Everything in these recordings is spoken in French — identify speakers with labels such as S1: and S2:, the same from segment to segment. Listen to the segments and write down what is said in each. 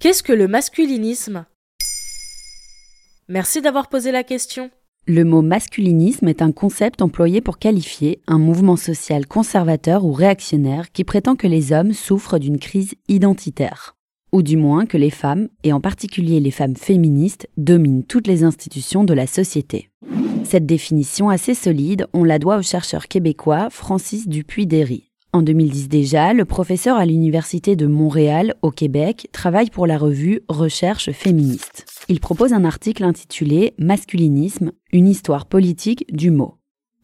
S1: Qu'est-ce que le masculinisme? Merci d'avoir posé la question.
S2: Le mot masculinisme est un concept employé pour qualifier un mouvement social conservateur ou réactionnaire qui prétend que les hommes souffrent d'une crise identitaire, ou du moins que les femmes, et en particulier les femmes féministes, dominent toutes les institutions de la société. Cette définition assez solide, on la doit au chercheur québécois Francis Dupuis-Derry. En 2010 déjà, le professeur à l'Université de Montréal, au Québec, travaille pour la revue Recherche féministe. Il propose un article intitulé Masculinisme, une histoire politique du mot.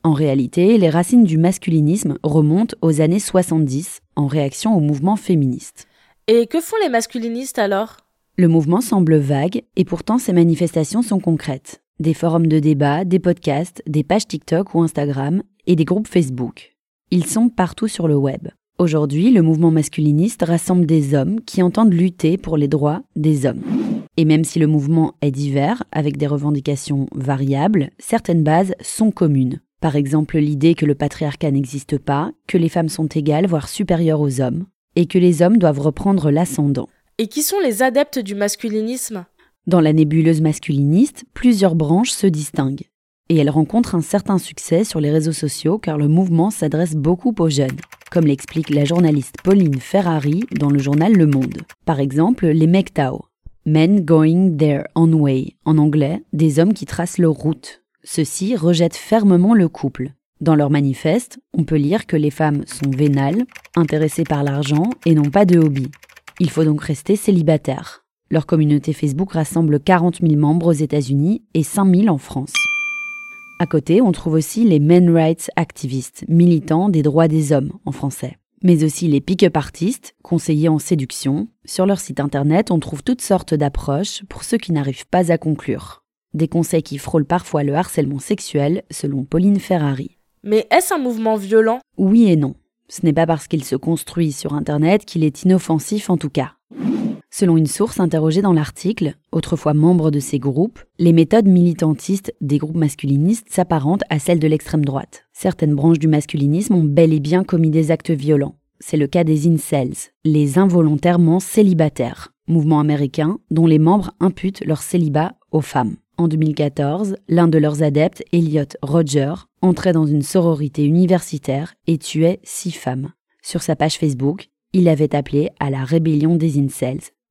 S2: En réalité, les racines du masculinisme remontent aux années 70, en réaction au mouvement féministe.
S1: Et que font les masculinistes alors?
S2: Le mouvement semble vague, et pourtant ses manifestations sont concrètes. Des forums de débat, des podcasts, des pages TikTok ou Instagram, et des groupes Facebook. Ils sont partout sur le web. Aujourd'hui, le mouvement masculiniste rassemble des hommes qui entendent lutter pour les droits des hommes. Et même si le mouvement est divers, avec des revendications variables, certaines bases sont communes. Par exemple, l'idée que le patriarcat n'existe pas, que les femmes sont égales, voire supérieures aux hommes, et que les hommes doivent reprendre l'ascendant.
S1: Et qui sont les adeptes du masculinisme?
S2: Dans la nébuleuse masculiniste, plusieurs branches se distinguent et elle rencontre un certain succès sur les réseaux sociaux car le mouvement s'adresse beaucoup aux jeunes, comme l'explique la journaliste Pauline Ferrari dans le journal Le Monde. Par exemple, les MGTOW, Men Going Their Own Way, en anglais, des hommes qui tracent leur route. Ceux-ci rejettent fermement le couple. Dans leur manifeste, on peut lire que les femmes sont vénales, intéressées par l'argent et n'ont pas de hobby. Il faut donc rester célibataire. Leur communauté Facebook rassemble 40 000 membres aux États-Unis et 5 000 en France. À côté, on trouve aussi les men rights activistes, militants des droits des hommes en français. Mais aussi les pick-up artistes, conseillers en séduction. Sur leur site internet, on trouve toutes sortes d'approches pour ceux qui n'arrivent pas à conclure. Des conseils qui frôlent parfois le harcèlement sexuel, selon Pauline Ferrari.
S1: Mais est-ce un mouvement violent?
S2: Oui et non. Ce n'est pas parce qu'il se construit sur Internet qu'il est inoffensif en tout cas. Selon une source interrogée dans l'article, autrefois membre de ces groupes, les méthodes militantistes des groupes masculinistes s'apparentent à celles de l'extrême droite. Certaines branches du masculinisme ont bel et bien commis des actes violents. C'est le cas des incels, les involontairement célibataires, mouvement américain dont les membres imputent leur célibat aux femmes. En 2014, l'un de leurs adeptes, Elliot Roger, entrait dans une sororité universitaire et tuait six femmes. Sur sa page Facebook, il avait appelé à la rébellion des incels,